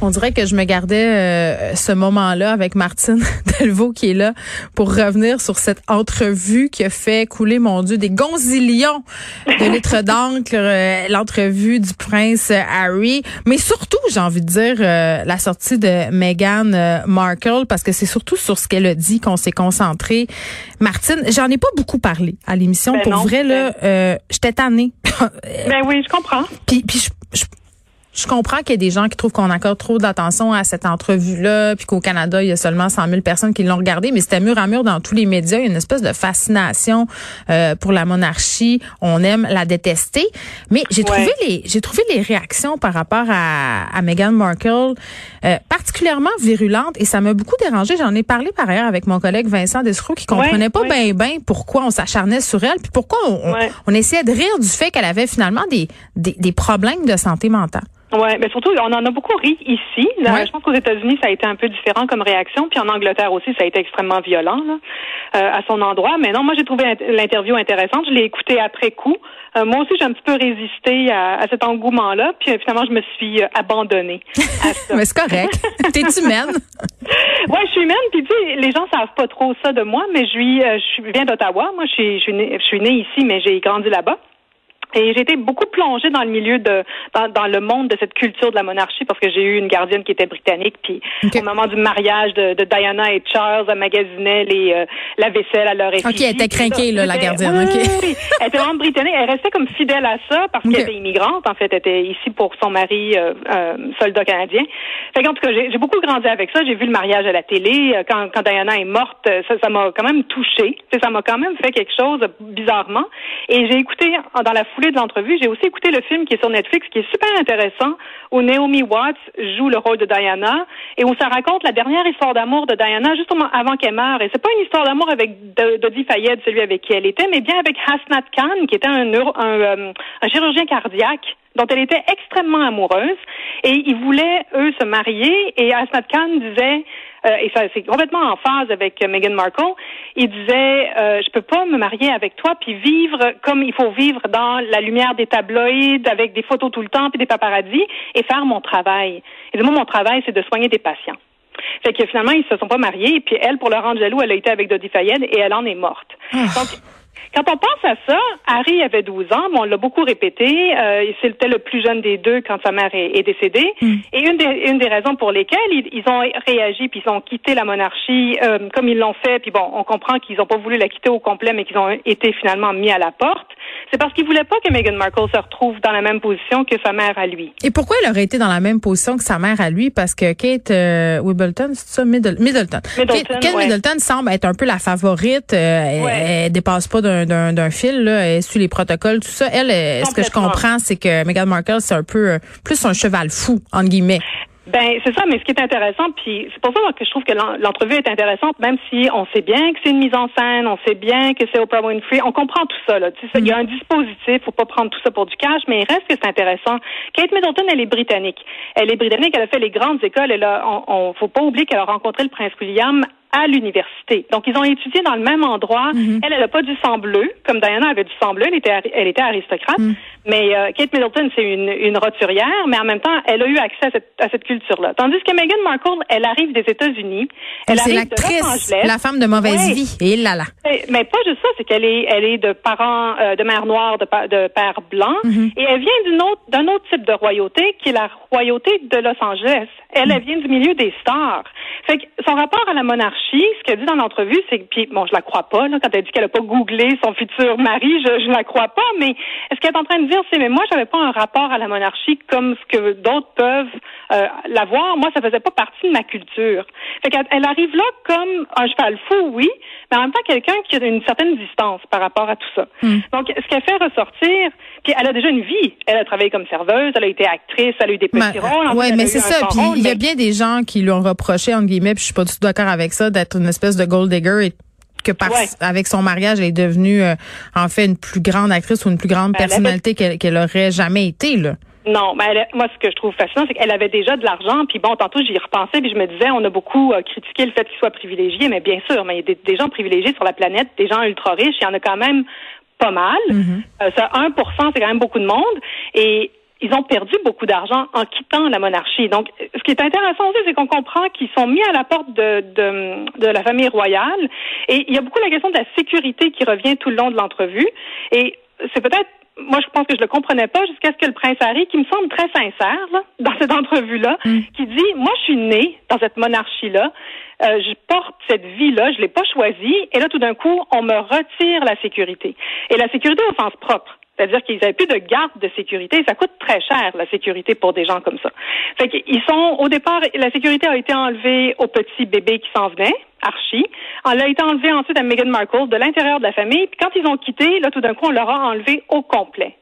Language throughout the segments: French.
On dirait que je me gardais euh, ce moment-là avec Martine Delvaux qui est là pour revenir sur cette entrevue qui a fait couler, mon Dieu, des gonzillions de litres d'encre, euh, l'entrevue du prince Harry, mais surtout, j'ai envie de dire, euh, la sortie de Meghan Markle, parce que c'est surtout sur ce qu'elle a dit qu'on s'est concentré. Martine, j'en ai pas beaucoup parlé à l'émission. Ben pour non, vrai, là, euh, j'étais tannée. Ben oui, je comprends. Puis, puis je, je, je comprends qu'il y a des gens qui trouvent qu'on accorde trop d'attention à cette entrevue-là, puis qu'au Canada, il y a seulement 100 000 personnes qui l'ont regardée, mais c'était mur à mur dans tous les médias. Il y a une espèce de fascination euh, pour la monarchie. On aime la détester. Mais j'ai Ouais. trouvé les j'ai trouvé les réactions par rapport à, à Meghan Markle euh, particulièrement virulentes et ça m'a beaucoup dérangé. J'en ai parlé par ailleurs avec mon collègue Vincent Descroux qui comprenait Ouais, pas ouais. bien ben pourquoi on s'acharnait sur elle, puis pourquoi on, on- on essayait de rire du fait qu'elle avait finalement des, des, des problèmes de santé mentale. Ouais, mais surtout, on en a beaucoup ri ici. Là, Ouais. Je pense qu'aux États-Unis, ça a été un peu différent comme réaction, puis en Angleterre aussi, ça a été extrêmement violent là, euh, à son endroit. Mais non, moi, j'ai trouvé int- l'interview intéressante. Je l'ai écoutée après coup. Euh, moi aussi, j'ai un petit peu résisté à, à cet engouement-là, puis euh, finalement, je me suis euh, abandonnée à ça. Mais c'est correct. T'es humaine? Ouais, je suis humaine, puis tu sais, les gens savent pas trop ça de moi, mais je suis, euh, je viens d'Ottawa. Moi, je suis, je suis née, je suis née ici, mais j'ai grandi là-bas. Et j'ai été beaucoup plongée dans le milieu de, dans, dans le monde de cette culture de la monarchie parce que j'ai eu une gardienne qui était britannique. Puis au moment du mariage de, de Diana et Charles, elle magasinait les, euh, la vaisselle à leur effigie. Ok, elle était craquée, là, la gardienne, oui, ok. oui, oui. Elle était vraiment britannique. Elle restait comme fidèle à ça parce qu'elle était immigrante. En fait, elle était ici pour son mari, euh, euh, soldat canadien. Fait qu'en tout cas, j'ai beaucoup grandi avec ça. J'ai vu le mariage à la télé. Euh, Quand, quand Diana est morte, ça ça m'a quand même touchée. Ça m'a quand même fait quelque chose euh, bizarrement. Et j'ai écouté, en- dans la de l'entrevue, j'ai aussi écouté le film qui est sur Netflix, qui est super intéressant, où Naomi Watts joue le rôle de Diana et où ça raconte la dernière histoire d'amour de Diana juste avant qu'elle meure. Et c'est pas une histoire d'amour avec Do- Dodi Fayed, celui avec qui elle était, mais bien avec Hasnat Khan, qui était un, euh, un chirurgien cardiaque dont elle était extrêmement amoureuse. Et ils voulaient, eux, se marier. Et Hasnat Khan disait, euh, et ça c'est complètement en phase avec euh, Meghan Markle, il disait, euh, je peux pas me marier avec toi puis vivre comme il faut vivre dans la lumière des tabloïds, avec des photos tout le temps puis des paparazzis, et faire mon travail. Et moi, mon travail, c'est de soigner des patients. Fait que finalement, ils se sont pas mariés. Et puis elle, pour le rendre jaloux, elle a été avec Dodi Fayed et elle en est morte. Donc, quand on pense à ça, Harry avait 12 ans, mais on l'a beaucoup répété. Euh, C'était le plus jeune des deux quand sa mère est, est décédée. Et une des, une des raisons pour lesquelles ils, ils ont réagi puis ils ont quitté la monarchie euh, comme ils l'ont fait. Puis bon, on comprend qu'ils n'ont pas voulu la quitter au complet, mais qu'ils ont été finalement mis à la porte. C'est parce qu'ils voulaient pas que Meghan Markle se retrouve dans la même position que sa mère à lui. Et pourquoi elle aurait été dans la même position que sa mère à lui? Parce que Kate euh, Wimbledon, c'est ça? Middle- Middleton. Middleton, Kate, Kate ouais. Middleton semble être un peu la favorite. euh, elle, Ouais. elle dépasse pas d'un- d'un fil, là. Elle suit les protocoles, tout ça. Elle, ce que je comprends, c'est que Meghan Markle, c'est un peu euh, plus un cheval fou, entre guillemets. Ben c'est ça, mais ce qui est intéressant, puis c'est pour ça que je trouve que l'en- l'entrevue est intéressante, même si on sait bien que c'est une mise en scène, on sait bien que c'est Oprah Winfrey, on comprend tout ça. Là. Tu sais, Il y a un dispositif, faut pas prendre tout ça pour du cash, mais il reste que c'est intéressant. Kate Middleton, elle est britannique. Elle est britannique, elle a fait les grandes écoles. Elle a, on, on faut pas oublier qu'elle a rencontré le prince William à l'université. Donc, ils ont étudié dans le même endroit. Elle, elle n'a pas du sang bleu, comme Diana avait du sang bleu. Elle était, elle était aristocrate. Mais euh, Kate Middleton, c'est une, une roturière, mais en même temps, elle a eu accès à cette, à cette culture-là. Tandis que Meghan Markle, elle arrive des États-Unis. Elle C'est arrive de Los l'actrice, Angeles. la femme de mauvaise Ouais. vie. Et là là. Mais, mais pas juste ça, c'est qu'elle est, elle est de parents, euh, de mère noire, de, pa- de père blanc, et elle vient d'une autre, d'un autre type de royauté, qui est la royauté de Los Angeles. Elle, elle vient du milieu des stars. Fait que son rapport à la monarchie, ce qu'elle dit dans l'entrevue, c'est que, puis bon, je la crois pas, là, quand elle dit qu'elle a pas googlé son futur mari, je, je la crois pas, mais ce qu'elle est en train de dire, c'est, mais moi, j'avais pas un rapport à la monarchie comme ce que d'autres peuvent euh, l'avoir. Moi, ça faisait pas partie de ma culture. Fait qu'elle elle arrive là comme un cheval fou, oui, mais en même temps quelqu'un qui a une certaine distance par rapport à tout ça. Donc, ce qu'elle fait ressortir, elle a déjà une vie. Elle a travaillé comme serveuse, elle a été actrice, elle a eu des petits Ben, rôles. a mais c'est ça. Puis il y a mais- bien des gens qui lui ont reproché, entre guillemets, puis je suis pas du tout d'accord avec ça, d'être une espèce de gold digger et que par, Ouais. avec son mariage, elle est devenue euh, en fait une plus grande actrice ou une plus grande Ben, personnalité qu'elle qu'elle aurait jamais été là. Non, mais moi, ce que je trouve fascinant, c'est qu'elle avait déjà de l'argent. Puis bon, tantôt, j'y repensais, puis je me disais, on a beaucoup euh, critiqué le fait qu'il soit privilégié, mais bien sûr, mais il y a des, gens privilégiés sur la planète, des gens ultra riches, il y en a quand même pas mal. Mm-hmm. Euh, ça, 1% c'est quand même beaucoup de monde. Et ils ont perdu beaucoup d'argent en quittant la monarchie. Donc, ce qui est intéressant aussi, c'est qu'on comprend qu'ils sont mis à la porte de, de, de, la famille royale. Et il y a beaucoup la question de la sécurité qui revient tout le long de l'entrevue. Et c'est peut-être moi, je pense que je le comprenais pas jusqu'à ce que le prince Harry, qui me semble très sincère là, dans cette entrevue-là, mm. qui dit moi, je suis né dans cette monarchie-là, euh, je porte cette vie-là, je l'ai pas choisie, et là, tout d'un coup, on me retire la sécurité. Et la sécurité au sens propre. C'est-à-dire qu'ils n'avaient plus de garde de sécurité. Ça coûte très cher, la sécurité, pour des gens comme ça. Fait qu'ils sont, au départ, la sécurité a été enlevée aux petits bébés qui s'en venaient, Archie. Elle a été enlevée ensuite à Meghan Markle de l'intérieur de la famille. Puis quand ils ont quitté, là, tout d'un coup, on leur a enlevé au complet.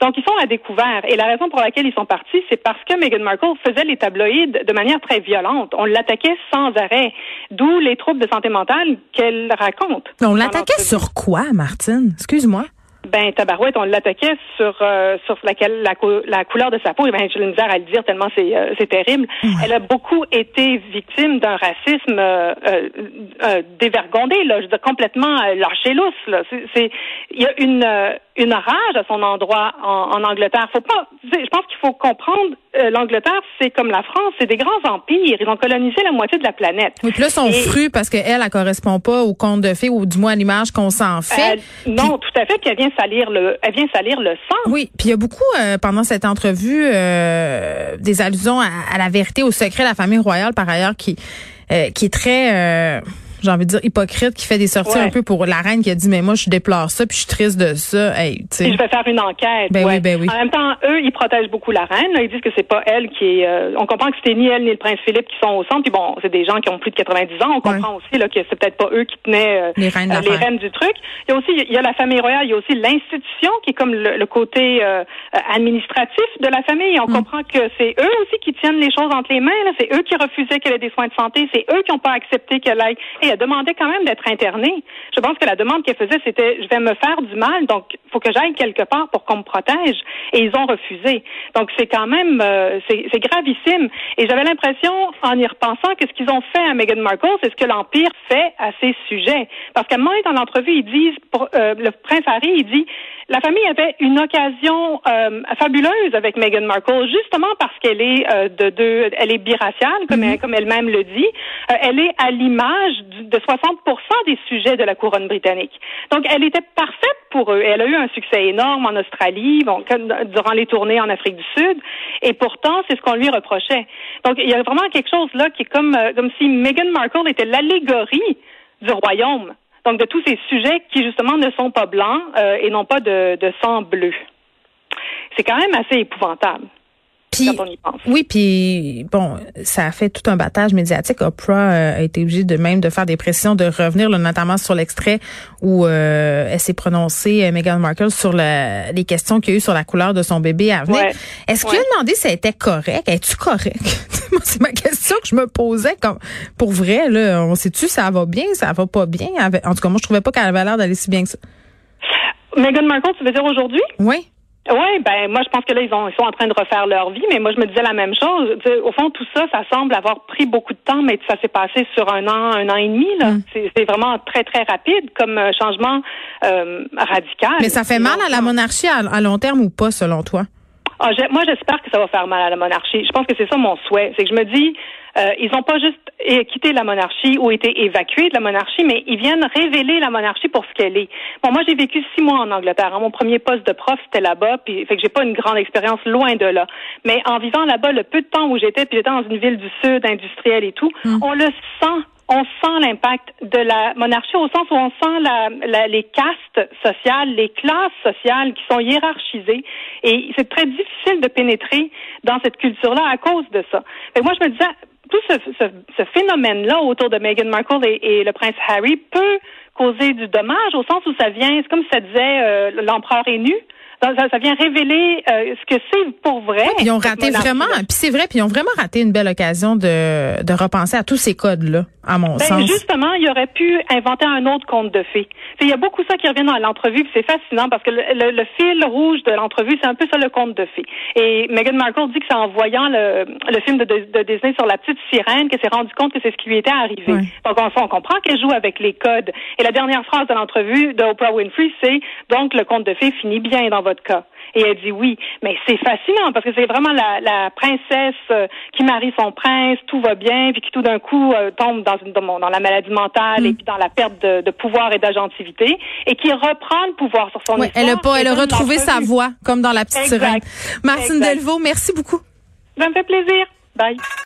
Donc, ils sont à découvert. Et la raison pour laquelle ils sont partis, c'est parce que Meghan Markle faisait les tabloïds de manière très violente. On l'attaquait sans arrêt. D'où les troubles de santé mentale qu'elle raconte. On l'attaquait sur quoi, Martine? Excuse-moi. Ben, Tabarouette, on l'attaquait sur euh, sur laquelle la, la couleur de sa peau. Et ben, j'ai le misère à le dire tellement c'est euh, c'est terrible. Elle a beaucoup été victime d'un racisme euh, euh dévergondé, là, je veux dire, complètement lâché lousse. Là, c'est il y a une une rage à son endroit en, en Angleterre. Faut pas, je pense qu'il faut comprendre l'Angleterre, c'est comme la France, c'est des grands empires. Ils ont colonisé la moitié de la planète. Oui, puis là, son fru parce qu'elle, elle, correspond pas au conte de fées ou du moins à l'image qu'on s'en fait. non, tout à fait. Puis elle vient salir le, elle vient salir le sang. Oui, puis il y a beaucoup euh, pendant cette entrevue euh, des allusions à, la vérité, au secret de la famille royale, par ailleurs, qui euh, qui est très j'ai envie de dire hypocrite qui fait des sorties un peu pour la reine qui a dit mais moi je déplore ça puis je suis triste de ça. Hey, je vais faire une enquête ben oui, ben oui. en même temps eux ils protègent beaucoup la reine ils disent que c'est pas elle qui est euh, on comprend que c'était ni elle ni le prince Philippe qui sont au centre puis bon c'est des gens qui ont plus de 90 ans. On comprend aussi là que c'est peut-être pas eux qui tenaient euh, les, reines, les reines du truc. Il y a aussi il y a la famille royale il y a aussi l'institution qui est comme le, côté euh, administratif de la famille. On mm. comprend que c'est eux aussi qui tiennent les choses entre les mains c'est eux qui refusaient qu'elle ait des soins de santé. C'est eux qui n'ont pas accepté qu'elle aille elle demandait quand même d'être internée. Je pense que la demande qu'elle faisait, c'était je vais me faire du mal, donc il faut que j'aille quelque part pour qu'on me protège. Et ils ont refusé. Donc c'est quand même euh, c'est gravissime. Et j'avais l'impression, en y repensant, que ce qu'ils ont fait à Meghan Markle, c'est ce que l'Empire fait à ces sujets. Parce qu'à un moment dans l'entrevue, ils disent, pour, euh, le prince Harry, il dit la famille avait une occasion euh, fabuleuse avec Meghan Markle, justement parce qu'elle est euh, de deux, elle est biraciale, comme, mhm. elle, comme elle-même le dit. Euh, elle est à l'image de 60% des sujets de la couronne britannique. Donc, elle était parfaite pour eux. Elle a eu un succès énorme en Australie, bon, durant les tournées en Afrique du Sud, et pourtant, c'est ce qu'on lui reprochait. Donc, il y a vraiment quelque chose là qui est comme, comme si Meghan Markle était l'allégorie du royaume. Donc, de tous ces sujets qui, justement, ne sont pas blancs euh, et n'ont pas de sang bleu. C'est quand même assez épouvantable. Oui, puis bon, ça a fait tout un battage médiatique. Oprah euh, a été obligée de même de faire des pressions, de revenir, notamment sur l'extrait où euh, elle s'est prononcée, euh, Meghan Markle, sur les questions qu'il y a eu sur la couleur de son bébé à venir. Est-ce qu'il a demandé si elle était correcte? Es-tu correct? c'est ma question que je me posais. Comme, pour vrai, là, on sait-tu ça va bien, ça va pas bien? En tout cas, moi, je trouvais pas qu'elle avait l'air d'aller si bien que ça. Meghan Markle, tu veux dire aujourd'hui? Oui. Oui, ben moi je pense que là ils, ont, ils sont en train de refaire leur vie, mais moi je me disais la même chose. au fond, tout ça, ça semble avoir pris beaucoup de temps, mais ça s'est passé sur un an, un an et demi. Là, mm. c'est vraiment très très rapide comme euh, changement euh, radical. Mais ça fait mal à la monarchie à long terme ou pas, selon toi? Ah, moi, j'espère que ça va faire mal à la monarchie. Je pense que c'est ça mon souhait. C'est que je me dis, euh, ils n'ont pas juste quitté la monarchie ou été évacués de la monarchie, mais ils viennent révéler la monarchie pour ce qu'elle est. Bon, moi, j'ai vécu six mois en Angleterre. Mon premier poste de prof, c'était là-bas, puis fait que j'ai pas une grande expérience loin de là. Mais en vivant là-bas, le peu de temps où j'étais, puis j'étais dans une ville du sud, industrielle et tout, hum. on le sent on sent l'impact de la monarchie au sens où on sent la, les castes sociales, les classes sociales qui sont hiérarchisées. Et c'est très difficile de pénétrer dans cette culture-là à cause de ça. Et moi, je me disais, tout ce, phénomène-là autour de Meghan Markle et, le prince Harry peut causer du dommage au sens où ça vient, c'est comme ça disait euh, l'empereur est nu. Ça, vient révéler euh, ce que c'est pour vrai. ils ont raté vraiment, puis c'est vrai, puis ils ont vraiment raté une belle occasion de, de repenser à tous ces codes-là, à mon ben, sens. Justement, il aurait pu inventer un autre conte de fées. Il y a beaucoup ça qui revient dans l'entrevue, c'est fascinant parce que le, fil rouge de l'entrevue, c'est un peu ça le conte de fées. Et Meghan Markle dit que c'est en voyant le, le film de, de, Disney sur la petite sirène qu'elle s'est rendu compte que c'est ce qui lui était arrivé. Donc on, on comprend qu'elle joue avec les codes. Et la dernière phrase de l'entrevue de Oprah Winfrey, c'est donc le conte de fées finit bien dans votre Et elle dit oui. Mais c'est fascinant parce que c'est vraiment la, la princesse euh, qui marie son prince, tout va bien, puis qui tout d'un coup euh, tombe dans, une, dans, la maladie mentale et mm. puis dans la perte de, de pouvoir et d'agentivité et qui reprend le pouvoir sur son oui, Elle a pas, elle a retrouvé sa voix comme dans la petite sirène. Martine Delvaux, merci beaucoup. Ça me fait plaisir. Bye.